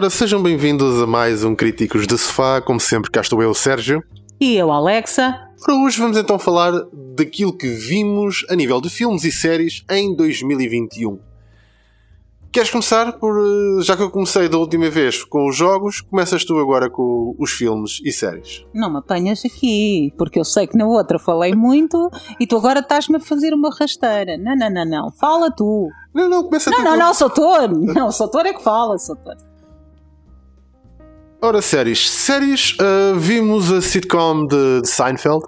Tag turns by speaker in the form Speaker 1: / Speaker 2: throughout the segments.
Speaker 1: Ora, sejam bem-vindos a mais um Críticos de Sofá. Como sempre, cá estou eu, Sérgio.
Speaker 2: E eu, Alexa?
Speaker 1: Para hoje vamos então falar daquilo que vimos a nível de filmes e séries em 2021. Queres começar por. eh, Já que eu comecei da última vez com os jogos, começas tu agora com os filmes e séries.
Speaker 2: Não me apanhas aqui, porque eu sei que na outra falei muito e tu agora estás-me a fazer uma rasteira. Não, não, não, não. Fala tu.
Speaker 1: Não, não, começa
Speaker 2: Não,
Speaker 1: tu.
Speaker 2: não, não, Soutor. Não, Soutor é que fala, Soutor.
Speaker 1: Ora, séries. Séries, uh, vimos a sitcom de, de Seinfeld,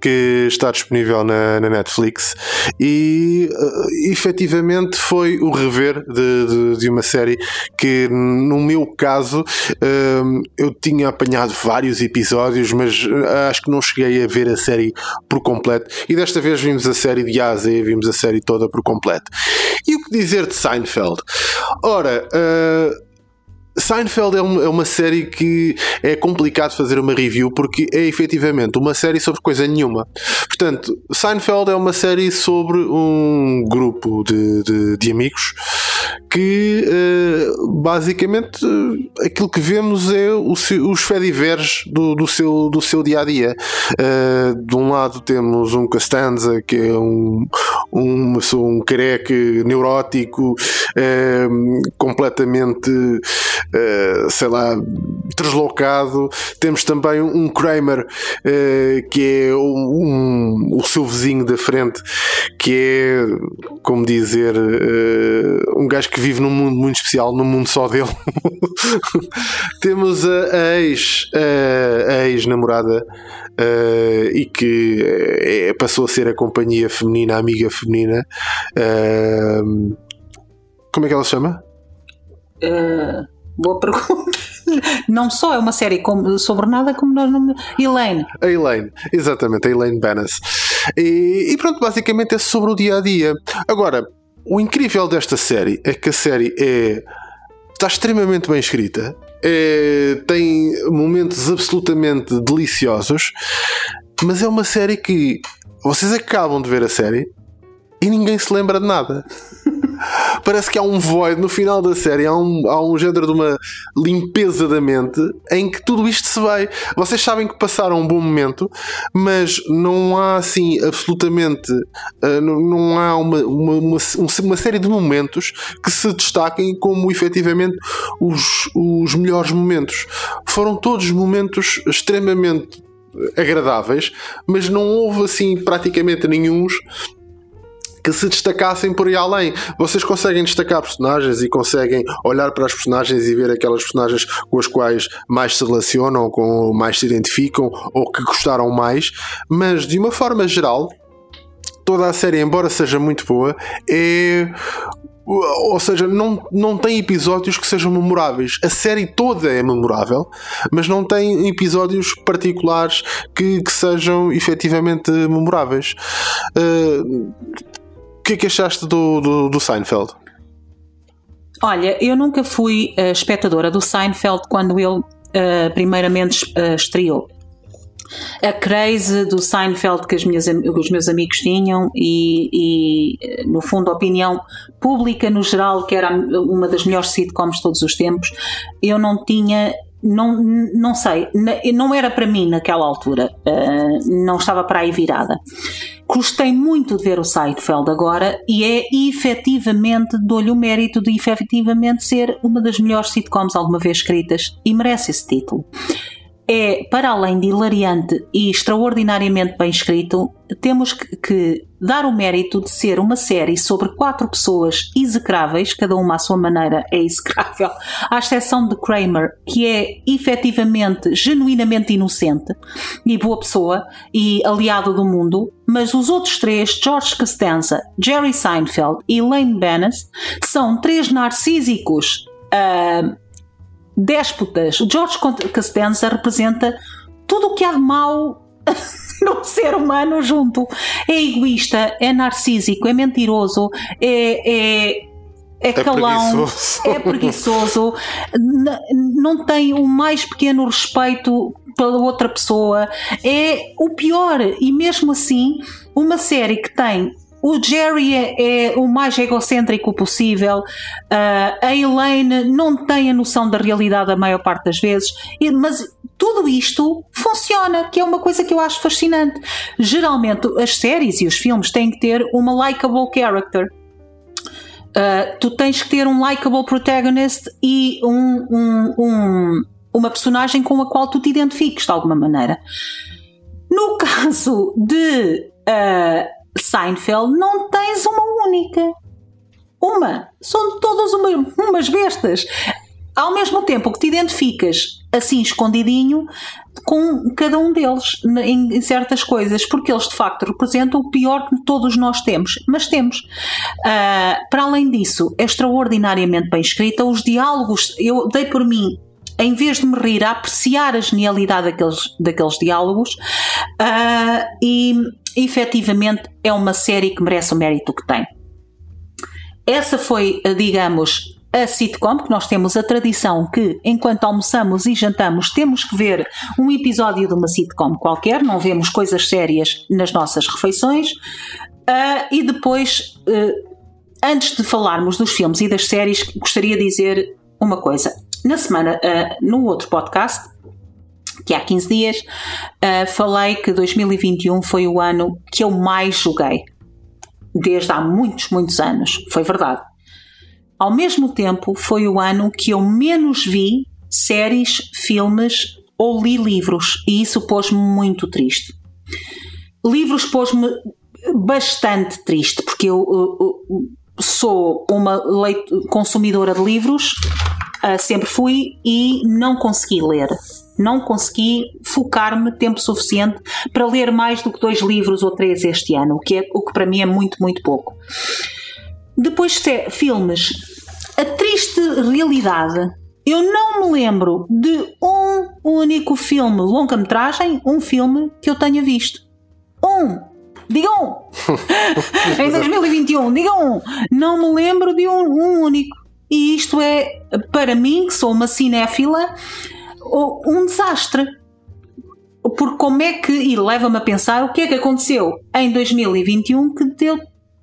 Speaker 1: que está disponível na, na Netflix, e uh, efetivamente foi o rever de, de, de uma série que, no meu caso, uh, eu tinha apanhado vários episódios, mas uh, acho que não cheguei a ver a série por completo. E desta vez vimos a série de A Z, vimos a série toda por completo. E o que dizer de Seinfeld? Ora, uh, Seinfeld é uma, é uma série que é complicado fazer uma review porque é efetivamente uma série sobre coisa nenhuma. Portanto, Seinfeld é uma série sobre um grupo de, de, de amigos que eh, basicamente aquilo que vemos é os fediveres do, do, seu, do seu dia a dia. Eh, de um lado temos um Costanza que é um, um, um careque neurótico, eh, completamente, sei lá, deslocado. Temos também um Kramer que é um, o seu vizinho da frente, que é, como dizer, um gajo que vive num mundo muito especial, num mundo só dele. Temos a, a ex, a, a ex-namorada eh, e que eh, passou a ser a companhia feminina, a amiga feminina. Eh, como é que ela se chama?
Speaker 2: Uh, boa pergunta. Não só é uma série como- sobre nada, como nós não. Elaine.
Speaker 1: A Elaine, exatamente, a Elaine Banas. E, e pronto, basicamente é sobre o dia a dia. Agora, o incrível desta série é que a série é. está extremamente bem escrita, é- tem momentos absolutamente deliciosos, mas é uma série que vocês acabam de ver a série e ninguém se lembra de nada. Parece que há um void no final da série, há um, há um género de uma limpeza da mente em que tudo isto se vai. Vocês sabem que passaram um bom momento, mas não há assim absolutamente ah, não, não há uma, uma, uma, um- uma série de momentos que se destaquem como efetivamente os, os melhores momentos. Foram todos momentos extremamente agradáveis, mas não houve assim praticamente nenhuns que se destacassem por aí além. Vocês conseguem destacar personagens e conseguem olhar para as personagens e ver aquelas personagens com as quais mais se relacionam, com mais se identificam ou que gostaram mais, mas de uma forma geral, toda a série, embora seja muito boa, é. Ou seja, não, não tem episódios que sejam memoráveis. A série toda é memorável, mas não tem episódios particulares que, que sejam efetivamente memoráveis. Uh, que é que achaste do, do, do Seinfeld?
Speaker 2: Olha, eu nunca fui uh, espectadora do Seinfeld quando ele uh, primeiramente uh, estreou. A craze do Seinfeld que, as minhas am- os meus amigos tinham e, e, no fundo, a opinião pública no geral, que era uma das melhores sitcoms de todos os tempos, eu não tinha. Não, não sei, não era para mim naquela altura, uh, não estava para aí virada. Gostei muito de ver o Seinfeld agora e é efetivamente, dou-lhe o mérito de efetivamente ser uma das melhores sitcoms alguma vez escritas e merece esse título. É, para além de hilariante e extraordinariamente bem escrito, temos que, que, dar o mérito de ser uma série sobre quatro pessoas execráveis, cada uma à sua maneira é execrável, à exceção de Kramer, que é efetivamente, genuinamente inocente e boa pessoa e aliado do mundo, mas os outros três, George Costanza, Jerry Seinfeld e Elaine Benes, são três narcísicos. Uh, déspotas. O George Costanza representa tudo o que há de mau no ser humano junto. É egoísta, é narcísico, é mentiroso, é, é é, é calão, preguiçoso. é preguiçoso, não tem o mais pequeno respeito pela outra pessoa, é o pior. E mesmo assim, uma série que tem o Jerry é, é, o mais egocêntrico possível, uh, a Elaine não tem a noção da realidade a maior parte das vezes, mas tudo isto funciona, que é uma coisa que eu acho fascinante. Geralmente as séries e os filmes têm que ter uma likable character. Uh, tu tens que ter um likable protagonist e um, um, um, uma personagem com a qual tu te identifiques de alguma maneira. No caso de uh, Seinfeld não tens uma única. Uma. São todas uma, umas bestas. Ao mesmo tempo que te identificas assim escondidinho com cada um deles em, certas coisas, porque eles de facto representam o pior que todos nós temos, mas temos. Uh, para além disso, é extraordinariamente bem escrita. Os diálogos, eu dei por mim em vez de me rir, a apreciar a genialidade daqueles, daqueles diálogos uh, e efetivamente é uma série que merece o mérito que tem. Essa foi, digamos, a sitcom, que nós temos a tradição que, enquanto almoçamos e jantamos, temos que ver um episódio de uma sitcom qualquer, não vemos coisas sérias nas nossas refeições. Uh, e depois, uh, antes de falarmos dos filmes e das séries, gostaria de dizer uma coisa. Na semana, uh, no outro podcast, que há 15 dias, uh, falei que 2021 foi o ano que eu mais joguei. Desde há muitos, muitos anos. Foi verdade. Ao mesmo tempo, foi o ano que eu menos vi séries, filmes ou li livros. E isso pôs-me muito triste. Livros pôs-me bastante triste, porque eu, eu, eu sou uma consumidora de livros, uh, sempre fui, e não consegui ler não consegui focar-me tempo suficiente para ler mais do que dois livros ou três este ano, o que, é, o que para mim é muito, muito pouco. Depois, filmes. A triste realidade. Eu não me lembro de um único filme, longa-metragem, um filme que eu tenha visto. Um! Digam um! em 2021, digam um! Não me lembro de um, um único. E isto é, para mim, que sou uma cinéfila, um desastre. Porque como é que, e leva-me a pensar o que é que aconteceu em 2021 que deu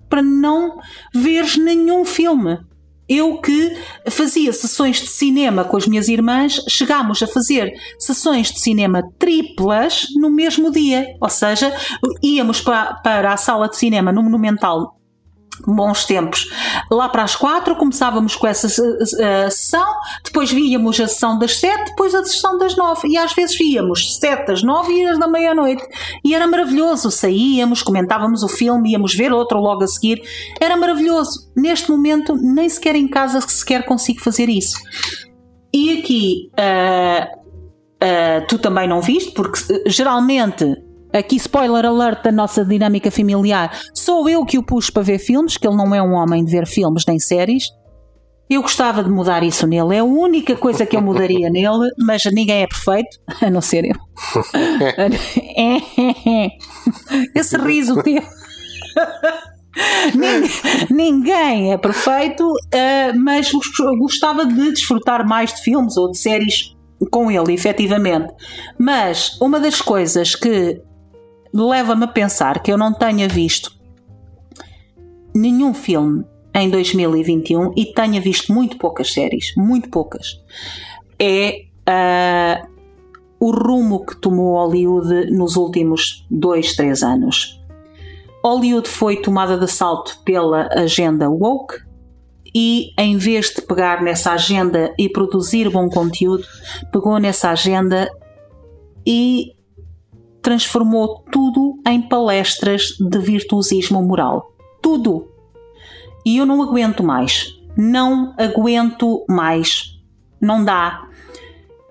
Speaker 2: para não veres nenhum filme. Eu que fazia sessões de cinema com as minhas irmãs, chegámos a fazer sessões de cinema triplas no mesmo dia. Ou seja, íamos para, para a sala de cinema no Monumental bons tempos. Lá para as quatro começávamos com essa uh, sessão, depois víamos a sessão das sete, depois a sessão das nove. E às vezes víamos sete das nove e as da meia-noite. E era maravilhoso. Saíamos, comentávamos o filme, íamos ver outro logo a seguir. Era maravilhoso. Neste momento, nem sequer em casa sequer consigo fazer isso. E aqui. Uh, uh, tu também não viste, porque geralmente aqui spoiler alert da nossa dinâmica familiar, sou eu que o puxo para ver filmes, que ele não é um homem de ver filmes nem séries. Eu gostava de mudar isso nele, é a única coisa que eu mudaria nele, mas ninguém é perfeito, a não ser eu. Esse riso teu. ninguém é perfeito, eh, mas gostava de desfrutar mais de filmes ou de séries com ele, efetivamente. Mas uma das coisas que leva-me a pensar que eu não tenha visto nenhum filme em 2021 e tenha visto muito poucas séries, muito poucas, é uh, o rumo que tomou Hollywood nos últimos dois, três anos. Hollywood foi tomada de assalto pela agenda woke e, em vez de pegar nessa agenda e produzir bom conteúdo, pegou nessa agenda e transformou tudo em palestras de virtuosismo moral. Tudo. E eu não aguento mais. Não aguento mais. Não dá.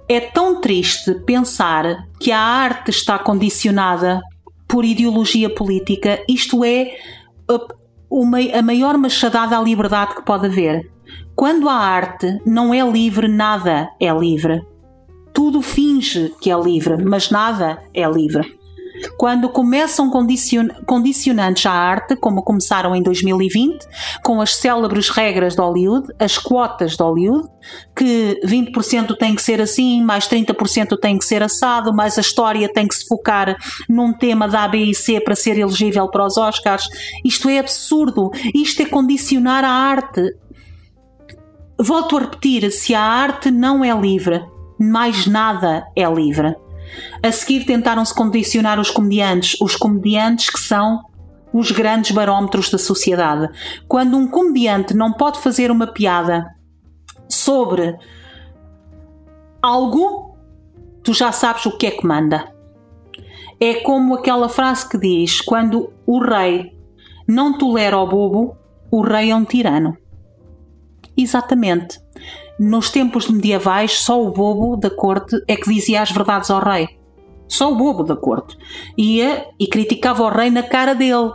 Speaker 2: É tão triste pensar que a arte está condicionada por ideologia política. Isto é a maior machadada à liberdade que pode haver. Quando a arte não é livre, nada é livre. Tudo finge que é livre, mas nada é livre. Quando começam condicion condicionantes à arte, como começaram em 2020, com as célebres regras de Hollywood, as quotas de Hollywood, que 20% tem que ser assim, mais 30% tem que ser assado, mais a história tem que se focar num tema da A, B e C para ser elegível para os Oscars. Isto é absurdo. Isto é condicionar a arte. Volto a repetir: se a arte não é livre, mais nada é livre. A seguir tentaram-se condicionar os comediantes, os comediantes que são os grandes barómetros da sociedade. Quando um comediante não pode fazer uma piada sobre algo, tu já sabes o que é que manda. É como aquela frase que diz: quando o rei não tolera o bobo, o rei é um tirano. Exatamente. Nos tempos medievais, só o bobo da corte é que dizia as verdades ao rei. Só o bobo da corte. Ia e criticava o rei na cara dele.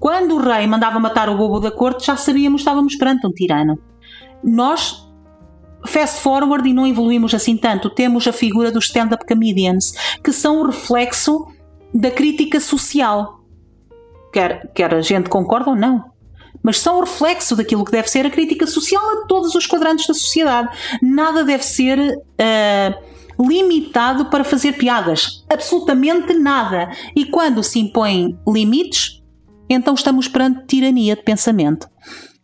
Speaker 2: Quando o rei mandava matar o bobo da corte, já sabíamos que estávamos perante um tirano. Nós, fast forward e não evoluímos assim tanto, temos a figura dos stand-up comedians, que são o reflexo da crítica social. Quer, quer a gente concorda ou não mas são o reflexo daquilo que deve ser a crítica social a todos os quadrantes da sociedade. Nada deve ser uh, limitado para fazer piadas. Absolutamente nada. E quando se impõem limites, então estamos perante tirania de pensamento.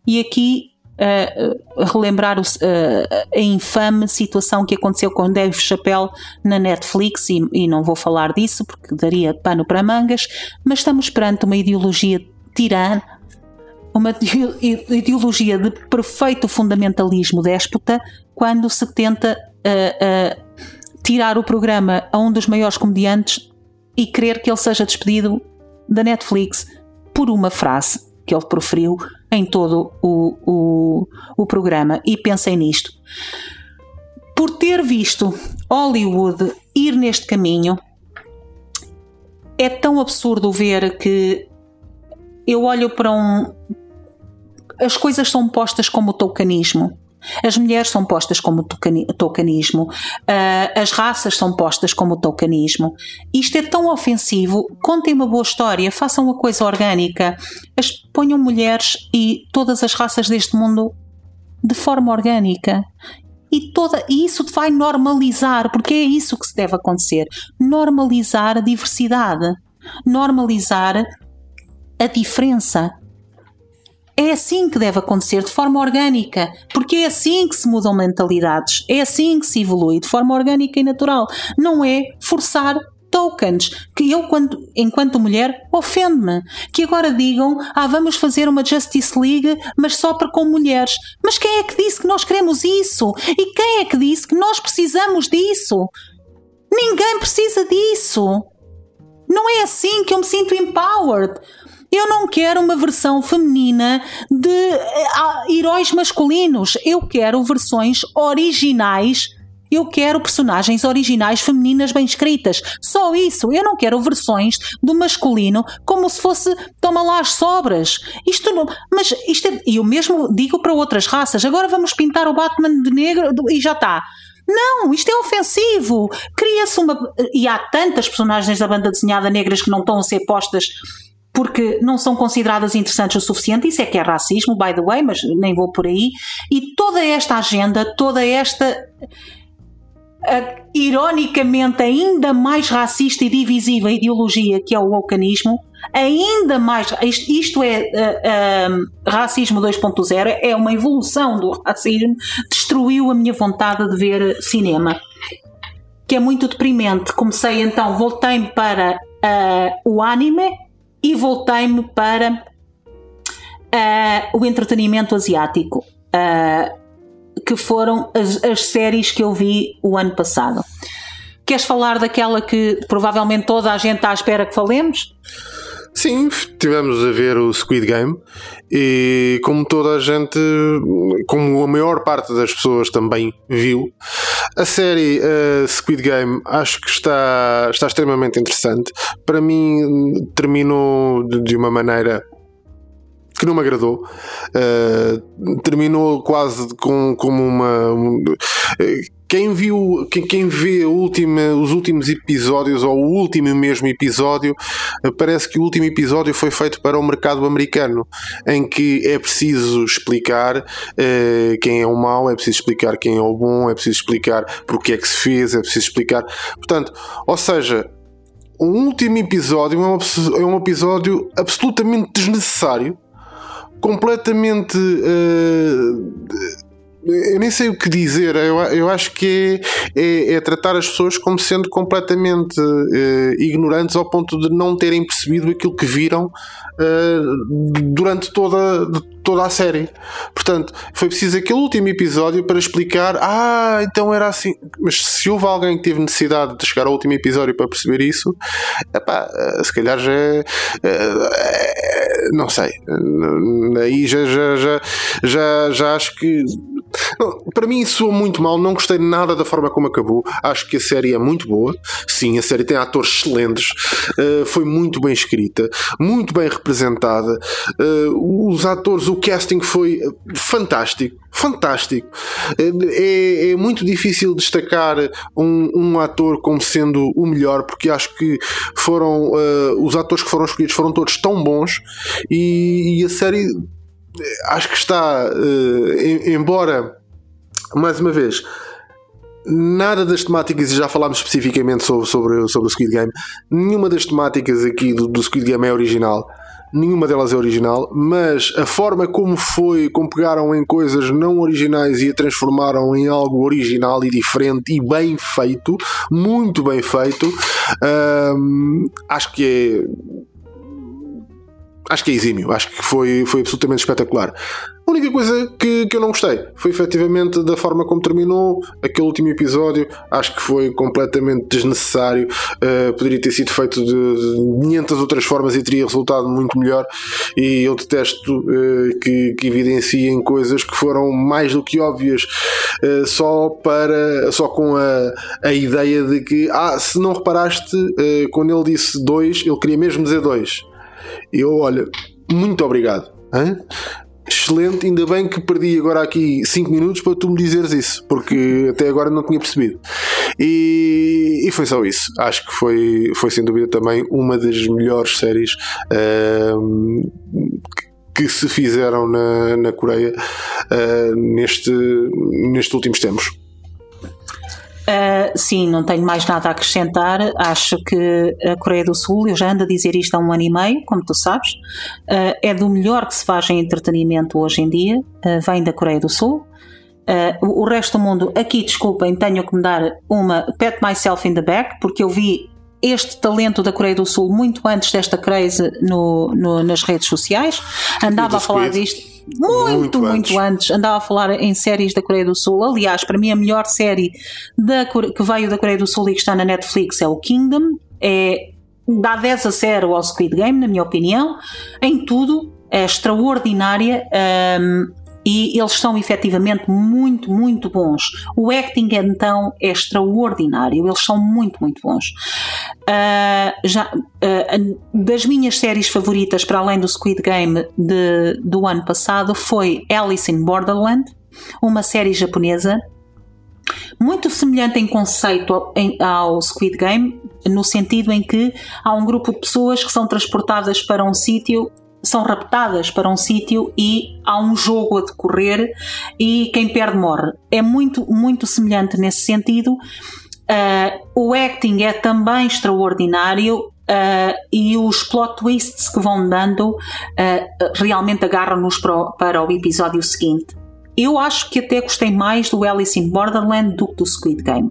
Speaker 2: E aqui uh, relembrar o, uh, a infame situação que aconteceu com Dave Chappelle na Netflix, e, e, não vou falar disso porque daria pano para mangas, mas estamos perante uma ideologia tirana uma ideologia de perfeito fundamentalismo déspota quando se tenta uh, uh, tirar o programa a um dos maiores comediantes e querer que ele seja despedido da Netflix por uma frase que ele proferiu em todo o, o, o programa. E pensem nisto. Por ter visto Hollywood ir neste caminho, é tão absurdo ver que eu olho para um, as coisas são postas como tokenismo. As mulheres são postas como tokenismo, uh, as raças são postas como tokenismo. Isto é tão ofensivo. Contem uma boa história, façam uma coisa orgânica, as, ponham mulheres e todas as raças deste mundo de forma orgânica. E, toda, e isso vai normalizar, porque é isso que se deve acontecer: normalizar a diversidade, normalizar a diferença. É assim que deve acontecer, de forma orgânica, porque é assim que se mudam mentalidades, é assim que se evolui, de forma orgânica e natural. Não é forçar tokens, que eu, quando, enquanto mulher, ofende-me. Que agora digam, ah, vamos fazer uma Justice League, mas só para com mulheres. Mas quem é que disse que nós queremos isso? E quem é que disse que nós precisamos disso? Ninguém precisa disso. Não é assim que eu me sinto empowered. Eu não quero uma versão feminina de uh, heróis masculinos. Eu quero versões originais. Eu quero personagens originais femininas bem escritas. Só isso. Eu não quero versões do masculino como se fosse toma lá as sobras. Isto não. Mas isto é, eu mesmo digo para outras raças. Agora vamos pintar o Batman de negro e já está. Não, isto é ofensivo. Cria-se uma. E há tantas personagens da banda desenhada negras que não estão a ser postas porque não são consideradas interessantes o suficiente. Isso é que é racismo, by the way, mas nem vou por aí. E toda esta agenda, toda esta. Uh, ironicamente, ainda mais racista e divisiva ideologia que é o wokenismo, ainda mais. Isto, isto é uh, uh, racismo 2.0, é uma evolução do racismo, destruiu a minha vontade de ver cinema. Que é muito deprimente. Comecei então, voltei para o anime, e voltei-me para uh, o entretenimento asiático, uh, que foram as, as, séries que eu vi o ano passado. Queres falar daquela que provavelmente toda a gente está à espera que falemos?
Speaker 1: Sim, tivemos a ver o Squid Game e como toda a gente, como a maior parte das pessoas também viu, a série uh, Squid Game acho que está, está extremamente interessante. Para mim terminou de uma maneira que não me agradou. Uh, terminou quase com, como uma. Um, quem viu, quem, quem vê última, os últimos episódios ou o último mesmo episódio, eh, parece que o último episódio foi feito para o mercado americano, em que é preciso explicar uh, quem é o mau, é preciso explicar quem é o bom, é preciso explicar porque é que se fez, é preciso explicar. Portanto, ou seja, o último episódio é um, é um episódio absolutamente desnecessário completamente. Uh, eu nem sei o que dizer. Eu, eu acho que é, é, é tratar as pessoas como sendo completamente uh, ignorantes ao ponto de não terem percebido aquilo que viram uh, durante toda, toda a série. Portanto, foi preciso aquele último episódio para explicar: ah, então era assim. Mas se houve alguém que teve necessidade de chegar ao último episódio para perceber isso, epá, uh, se calhar já é. não sei. Aí já, já, já, já, já acho que não, para mim soa muito mal, não gostei nada da forma como acabou. Acho que a série é muito boa. Sim, a série tem atores excelentes, uh, foi muito bem escrita, muito bem representada. Uh, os atores, o casting foi fantástico. Fantástico. É, é muito difícil destacar um, um, ator como sendo o melhor, porque acho que foram os atores que foram escolhidos foram todos tão bons e, e a série acho que está, uh, embora, mais uma vez, nada das temáticas, e já falámos especificamente sobre, sobre, sobre o Squid Game, nenhuma das temáticas aqui do, do Squid Game é original. Nenhuma delas é original, mas a forma como foi, como pegaram em coisas não originais e a transformaram em algo original e diferente e bem feito, muito bem feito, hum, acho que é acho que é exímio, acho que foi, foi absolutamente espetacular. A única coisa que, que eu não gostei foi efetivamente da forma como terminou aquele último episódio. Acho que foi completamente desnecessário. Uh, poderia ter sido feito de, de 500 outras formas e teria resultado muito melhor. E eu detesto uh, que, que evidenciem coisas que foram mais do que óbvias uh, só para só com a, a ideia de que ah, se não reparaste, quando ele disse dois, ele queria mesmo dizer dois eu, olha, muito obrigado. Hein? Excelente, ainda bem que perdi agora aqui 5 minutos para tu me dizeres isso, porque até agora não tinha percebido. E, e foi só isso. Acho que foi, foi sem dúvida também uma das melhores séries uh, que se fizeram na, na Coreia uh, neste, nestes últimos tempos.
Speaker 2: Uh, sim, não tenho mais nada a acrescentar. Acho que a Coreia do Sul, eu já ando a dizer isto há um ano e meio, como tu sabes, uh, é do melhor que se faz em entretenimento hoje em dia, uh, vem da Coreia do Sul. o, o resto do mundo, aqui desculpem, tenho que me dar uma pat myself in the back, porque eu vi este talento da Coreia do Sul muito antes desta crise no, no nas redes sociais. Andava a falar disto muito, muito, muito antes. antes. Andava a falar em séries da Coreia do Sul. Aliás, para mim, a melhor série da, que veio da Coreia do Sul e que está na Netflix é o Kingdom. É, dá 10 a 0 ao Squid Game, na minha opinião. Em tudo, é extraordinária. Um, e eles são efetivamente muito, muito bons. O acting então é extraordinário, eles são muito, muito bons. Uh, já, uh, das minhas séries favoritas, para além do Squid Game de, do ano passado, foi Alice in Borderland, uma série japonesa muito semelhante em conceito ao, ao Squid Game, no sentido em que há um grupo de pessoas que são transportadas para um sítio são raptadas para um sítio e há um jogo a decorrer e quem perde morre. É muito, muito semelhante nesse sentido. Uh, o acting é também extraordinário uh, e os plot twists que vão dando uh, realmente agarram-nos para, para o episódio seguinte. Eu acho que até gostei mais do Alice in Borderland do que do Squid Game.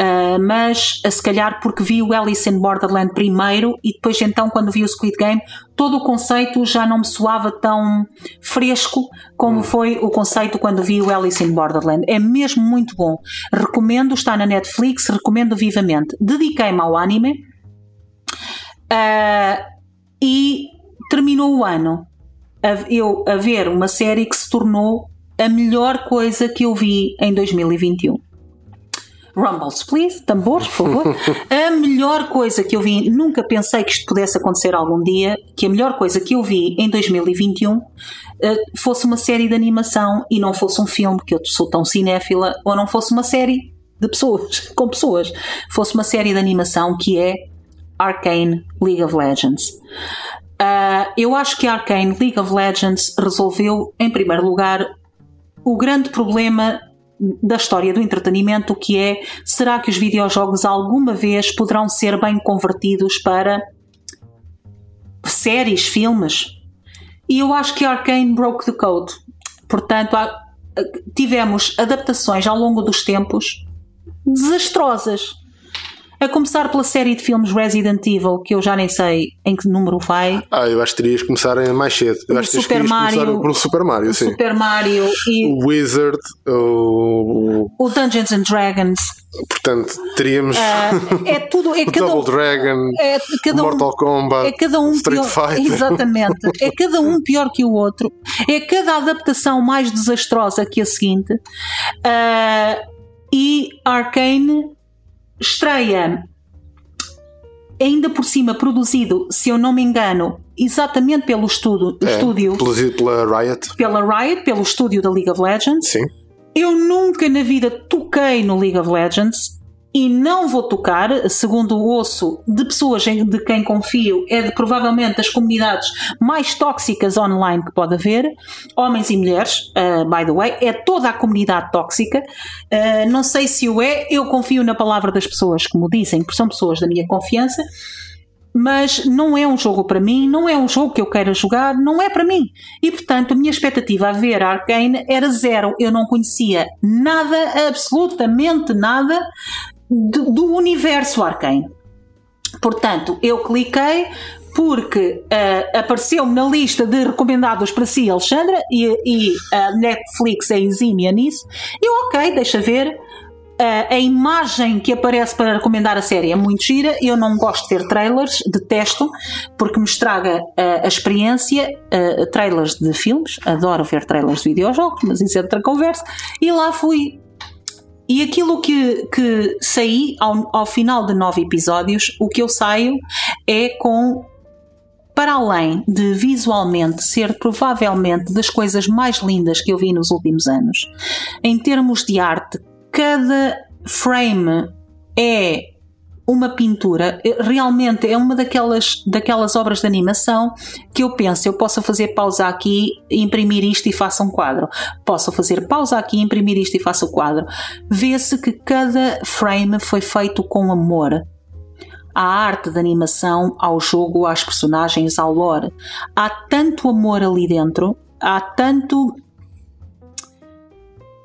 Speaker 2: Uh, mas uh, se calhar porque vi o Alice in Borderland primeiro e depois então quando vi o Squid Game todo o conceito já não me soava tão fresco como foi o conceito quando vi o Alice in Borderland. É mesmo muito bom. Recomendo, está na Netflix, recomendo vivamente. Dediquei-me ao anime uh, e terminou o ano a, eu a ver uma série que se tornou a melhor coisa que eu vi em 2021. Rumbles, please, tambores, por favor. a melhor coisa que eu vi, nunca pensei que isto pudesse acontecer algum dia, que a melhor coisa que eu vi em 2021 uh, eh, fosse uma série de animação e não fosse um filme, que eu sou tão cinéfila, ou não fosse uma série de pessoas, com pessoas, fosse uma série de animação que é Arcane League of Legends. Uh, eu acho que a Arcane League of Legends resolveu, em primeiro lugar, o grande problema da história do entretenimento, que é será que os videojogos alguma vez poderão ser bem convertidos para séries, filmes? E eu acho que a Arcane broke the code. Portanto, tivemos adaptações ao longo dos tempos desastrosas. A começar pela série de filmes Resident Evil, que eu já nem sei em que número vai.
Speaker 1: Ah, eu acho que terias começar mais cedo. Eu
Speaker 2: o
Speaker 1: acho
Speaker 2: que Super Mario,
Speaker 1: começar por Super Mario,
Speaker 2: o
Speaker 1: sim.
Speaker 2: Super Mario e
Speaker 1: o Wizard, o,
Speaker 2: o Dungeons and Dragons.
Speaker 1: Portanto, teríamos
Speaker 2: uh, é tudo, é
Speaker 1: o
Speaker 2: cada
Speaker 1: Double
Speaker 2: um,
Speaker 1: Dragon,
Speaker 2: é cada
Speaker 1: Mortal
Speaker 2: um,
Speaker 1: Kombat,
Speaker 2: é cada um
Speaker 1: Street
Speaker 2: pior,
Speaker 1: Fighter.
Speaker 2: Exatamente. É cada um pior que o outro. É cada adaptação mais desastrosa que a seguinte. Uh, e Arcane estreia ainda por cima produzido, se eu não me engano, exatamente pelo estudo,
Speaker 1: É,
Speaker 2: estúdio,
Speaker 1: produzido pela Riot.
Speaker 2: pela Riot, pelo estúdio da League of Legends.
Speaker 1: Sim.
Speaker 2: Eu nunca na vida toquei no League of Legends e não vou tocar, segundo o osso de pessoas de quem confio, é de provavelmente das comunidades mais tóxicas online que pode haver, homens e mulheres, uh, by the way, é toda a comunidade tóxica. Uh, não sei se o é, eu confio na palavra das pessoas que me dizem, porque são pessoas da minha confiança. Mas não é um jogo para mim, não é um jogo que eu queira jogar, não é para mim. E portanto, a minha expectativa a ver a Arcane era zero. Eu não conhecia nada, absolutamente nada do, do universo Arcane. Portanto, eu cliquei porque ah, apareceu-me na lista de recomendados para si, Alexandra, e, e a Netflix é exímia nisso. Eu, ok, deixa ver. Ah, a imagem que aparece para recomendar a série é muito gira. Eu não gosto de ver trailers, detesto, porque me estraga ah, a experiência. ah, trailers de filmes, adoro ver trailers de videojogos, mas isso é outra conversa. E lá fui e aquilo que, que saí ao, ao final de nove episódios, o que eu saio é com. Para além de visualmente ser provavelmente das coisas mais lindas que eu vi nos últimos anos, em termos de arte, cada frame é uma pintura, é- realmente é uma daquelas, daquelas obras de animação que eu penso, eu posso fazer pausa aqui, imprimir isto e faço um quadro. Posso fazer pausa aqui, imprimir isto e faço o quadro. Vê-se que cada frame foi feito com amor. À arte de animação, ao jogo, às personagens, ao lore. Há tanto amor ali dentro, há tanto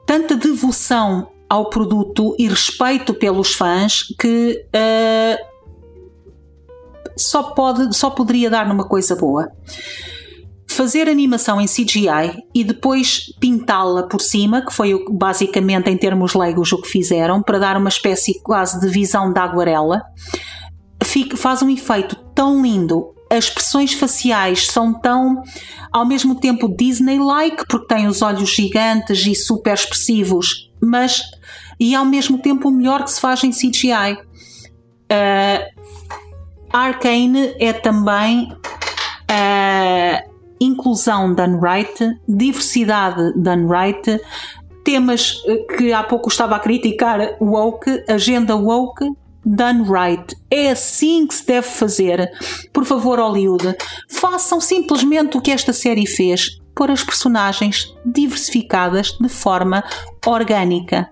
Speaker 2: tanta devoção ao produto e respeito pelos fãs que eh, só, pode, só poderia dar numa coisa boa. Fazer animação em CGI e depois pintá-la por cima, que foi basicamente em termos leigos o que fizeram, para dar uma espécie quase de visão da aguarela, fica- faz um efeito tão lindo. As expressões faciais são tão, ao mesmo tempo, Disney-like, porque tem os olhos gigantes e super expressivos, mas e ao mesmo tempo o melhor que se faz em CGI. Uh, Arcane é também a inclusão done right, diversidade done right, temas eh, que há pouco estava a criticar woke, agenda woke done right. É assim que se deve fazer. Por favor, Hollywood, façam simplesmente o que esta série fez, pôr as personagens diversificadas de forma orgânica.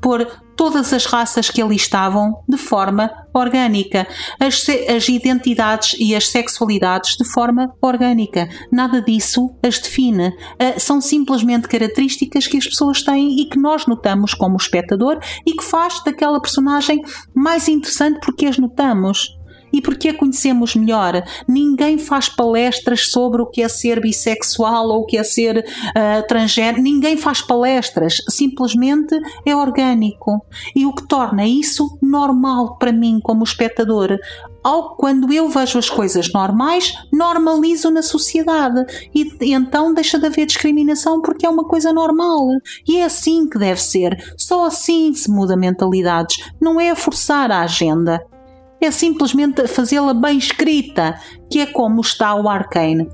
Speaker 2: Pôr todas as raças que ali estavam de forma orgânica, as, as, identidades e as sexualidades de forma orgânica. Nada disso as define. Uh, são simplesmente características que as pessoas têm e que nós notamos como espectador e que faz daquela personagem mais interessante porque as notamos e porque a conhecemos melhor. Ninguém faz palestras sobre o que é ser bissexual ou o que é ser uh. Ninguém faz palestras. Simplesmente é orgânico. E o que torna isso normal para mim, como espectador. Ao, quando eu vejo as coisas normais, normalizo na sociedade e, e então deixa de haver discriminação porque é uma coisa normal. E é assim que deve ser. Só assim se muda mentalidades. Não é forçar a agenda é simplesmente fazê-la bem escrita, que é como está o Arcane.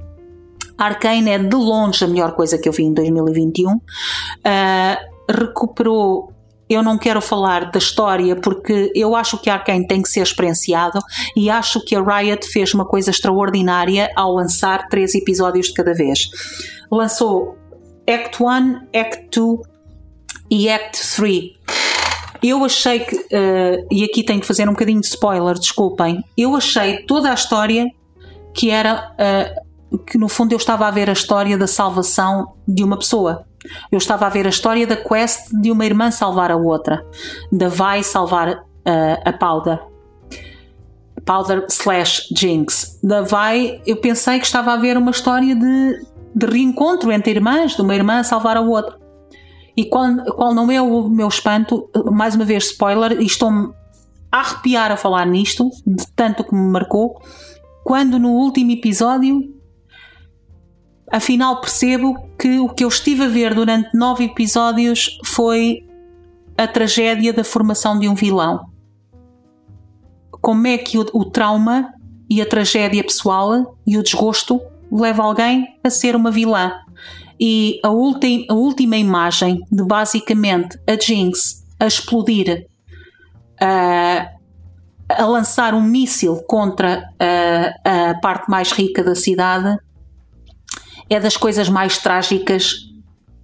Speaker 2: Arcane é de longe a melhor coisa que eu vi em 2021. Uh, ah, recuperou. Eu não quero falar da história porque eu acho que Arcane tem que ser experienciado e acho que a Riot fez uma coisa extraordinária ao lançar três episódios de cada vez. Lançou Act 1, Act 2 e Act 3 eu achei que, uh, e aqui tenho que fazer um bocadinho de spoiler, desculpem. Eu achei toda a história que era, uh, que no fundo eu estava a ver a história da salvação de uma pessoa. Eu estava a ver a história da quest de uma irmã salvar a outra, da vai salvar uh, a Powder. Powder slash Jinx. Da vai, eu pensei que estava a ver uma história de, de reencontro entre irmãs, de uma irmã salvar a outra. E qual, qual não é o meu espanto, mais uma vez spoiler, e estou-me a arrepiar a falar nisto, de tanto que me marcou, quando no último episódio, afinal percebo que o que eu estive a ver durante nove episódios foi a tragédia da formação de um vilão. Como é que o, o trauma e a tragédia pessoal e o desgosto leva alguém a ser uma vilã? E a, a última imagem de basicamente a Jinx a explodir, uh, a lançar um míssil contra a, a parte mais rica da cidade, é das coisas mais trágicas,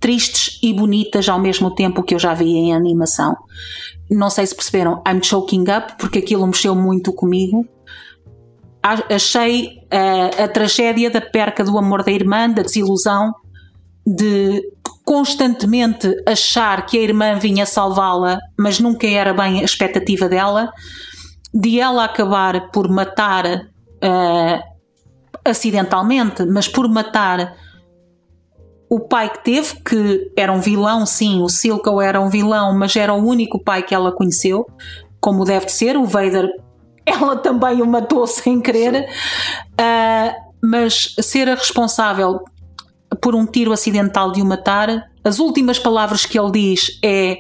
Speaker 2: tristes e bonitas ao mesmo tempo que eu já vi em animação. Não sei se perceberam, I'm choking up, porque aquilo mexeu muito comigo achei uh, a tragédia da perca do amor da irmã, da desilusão, de constantemente achar que a irmã vinha salvá-la, mas nunca era bem a expectativa dela, de ela acabar por matar uh, acidentalmente, mas por matar o pai que teve, que era um vilão, sim, o Silco era um vilão, mas era o único pai que ela conheceu, como deve de ser, o Vader, ela também o matou sem querer, uh, mas ser a responsável por um tiro acidental de o matar. As últimas palavras que ele diz é: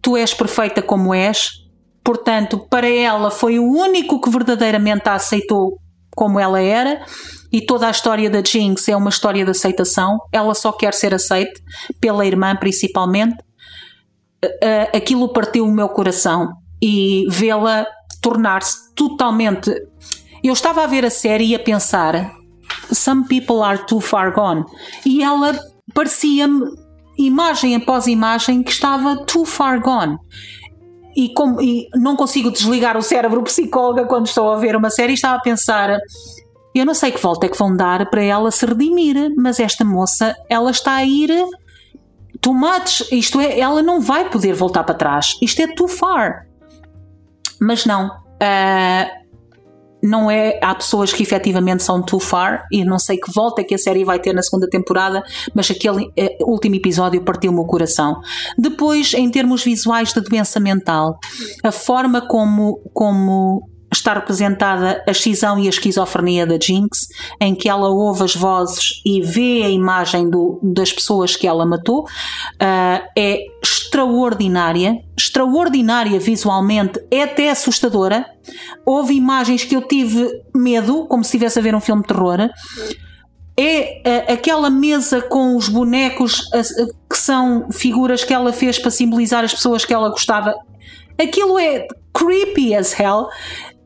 Speaker 2: Tu és perfeita como és. Portanto, para ela foi o único que verdadeiramente a aceitou como ela era. E toda a história da Jinx é uma história de aceitação. Ela só quer ser aceite pela irmã, principalmente. Aquilo partiu o meu coração e vê-la tornar-se totalmente. Eu estava a ver a série e a pensar: Some People Are Too Far Gone. E ela parecia-me, imagem após imagem, que estava too far gone. E, e não consigo desligar o cérebro psicóloga quando estou a ver uma série e estava a pensar. Eu não sei que volta é que vão dar para ela se redimir, mas esta moça, ela está a ir tomates, isto é, ela não vai poder voltar para trás. Isto é too far. Mas não. Uh, não é. Há pessoas que efetivamente são too far e não sei que volta é que a série vai ter na segunda temporada, mas aquele eh, último episódio partiu o coração. Depois, em termos visuais da doença mental, a forma como, como está representada a excisão e a esquizofrenia da Jinx, em que ela ouve as vozes e vê a imagem do, das pessoas que ela matou, uh, é extraordinária, extraordinária visualmente, é até assustadora. Houve imagens que eu tive medo, como se estivesse a ver um filme de terror. É uh, aquela mesa com os bonecos uh, que são figuras que ela fez para simbolizar as pessoas que ela gostava. Aquilo é creepy as hell.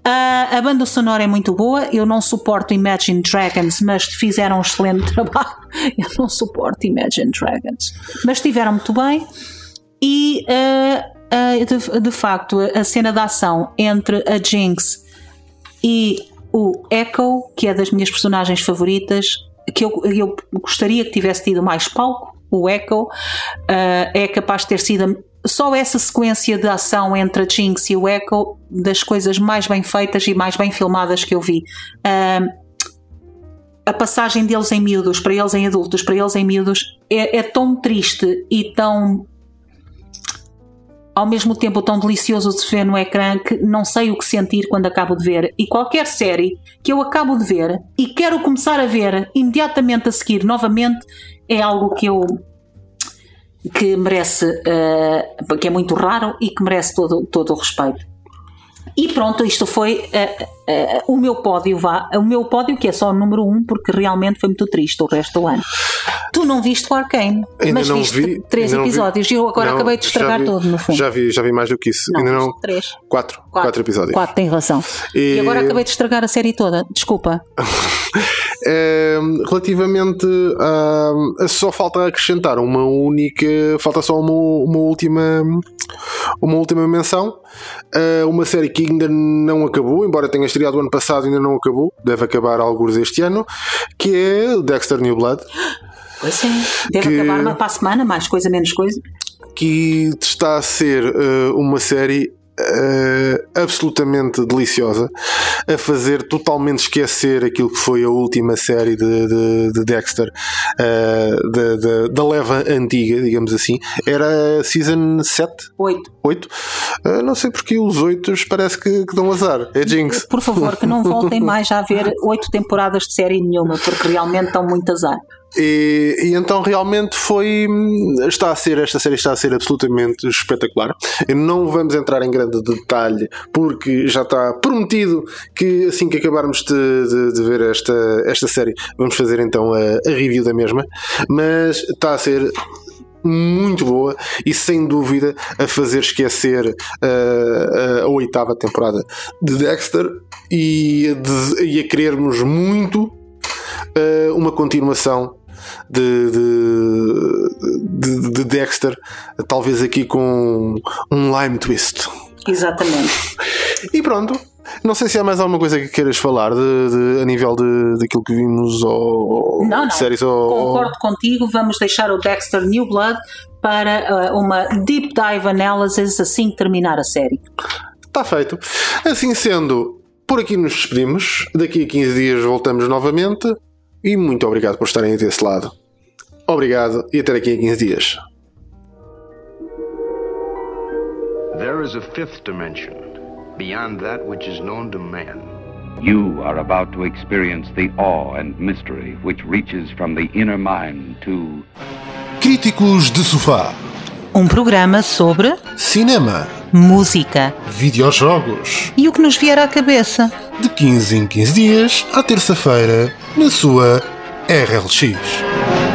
Speaker 2: Uh, a banda sonora é muito boa. Eu não suporto Imagine Dragons, mas fizeram um excelente trabalho. Eu não suporto Imagine Dragons, mas estiveram muito bem. E uh, uh, de, de, facto, a cena da ação entre a Jinx e o Echo, que é das minhas personagens favoritas, que eu, eu gostaria que tivesse tido mais palco, o Echo, é capaz de ter sido só essa sequência de ação entre a Jinx e o Echo das coisas mais bem feitas e mais bem filmadas que eu vi. Uh, a passagem deles em miúdos para eles em adultos, para eles em miúdos, é, é tão triste e tão ao mesmo tempo tão delicioso de se ver no ecrã que não sei o que sentir quando acabo de ver. E qualquer série que eu acabo de ver e quero começar a ver imediatamente a seguir novamente é algo que eu que merece uh, que é muito raro e que merece todo, todo o respeito. E pronto, isto foi uh, uh, o meu pódio, vá. O meu pódio, que é só o número 1, um, porque realmente foi muito triste o resto do ano. Tu não viste o Arcane,
Speaker 1: ainda
Speaker 2: mas
Speaker 1: não
Speaker 2: viste
Speaker 1: vi,
Speaker 2: três episódios. E eu agora
Speaker 1: não,
Speaker 2: acabei de estragar
Speaker 1: vi,
Speaker 2: todo, no fundo.
Speaker 1: Já vi, já vi mais do que isso.
Speaker 2: Não,
Speaker 1: ainda não.
Speaker 2: Três.
Speaker 1: Quatro, quatro. Quatro episódios.
Speaker 2: Quatro, tem relação. E... e agora acabei de estragar a série toda. Desculpa.
Speaker 1: é, relativamente a. Só falta acrescentar uma única. Falta só uma, uma última. Uma última menção. Uh, uma série que ainda não acabou, embora tenha estreado o ano passado, ainda não acabou. Deve acabar alguns este ano. Que é Dexter New Blood.
Speaker 2: Pois é, deve que, acabar para a semana, mais coisa, menos coisa.
Speaker 1: Que está a ser uh, uma série Uh, absolutamente deliciosa a fazer totalmente esquecer aquilo que foi a última série de, de, de Dexter uh, da leva antiga, digamos assim. Era Season 7?
Speaker 2: 8.
Speaker 1: 8? Uh, não sei porque os 8 parece que, que dão azar. É Jinx.
Speaker 2: Por favor, que não voltem mais a ver 8 temporadas de série nenhuma, porque realmente estão muito azar.
Speaker 1: E, e, então realmente foi está a ser esta série está a ser absolutamente espetacular. E não vamos entrar em grande detalhe porque já está prometido que assim que acabarmos de, de, de ver esta, esta série vamos fazer então a, a review da mesma. Mas está a ser muito boa e sem dúvida a fazer esquecer uh, a, oitava temporada de Dexter e, de, e a querermos muito uh, uma continuação de, de, de, Dexter, talvez aqui com um lime twist.
Speaker 2: Exatamente.
Speaker 1: E pronto. Não sei se há mais alguma coisa que queiras falar de, de a nível de, daquilo que vimos ou
Speaker 2: não, não.
Speaker 1: séries ou.
Speaker 2: Concordo contigo, vamos deixar o Dexter New Blood para uh, uma deep dive analysis assim que terminar a série.
Speaker 1: Está feito. Assim sendo, por aqui nos despedimos. Daqui a 15 dias voltamos novamente. E muito obrigado por estarem desse lado. Obrigado e até daqui a 15 dias.
Speaker 3: There is a fifth dimension beyond that which is known to man.
Speaker 4: You are about to experience the awe and mystery which reaches from the inner mind to.
Speaker 5: Críticos de Sofá.
Speaker 2: Um programa sobre.
Speaker 5: Cinema.
Speaker 2: Música.
Speaker 5: Videojogos.
Speaker 2: E o que nos vier à cabeça.
Speaker 5: De 15 em 15 dias, à terça-feira, na sua RLX.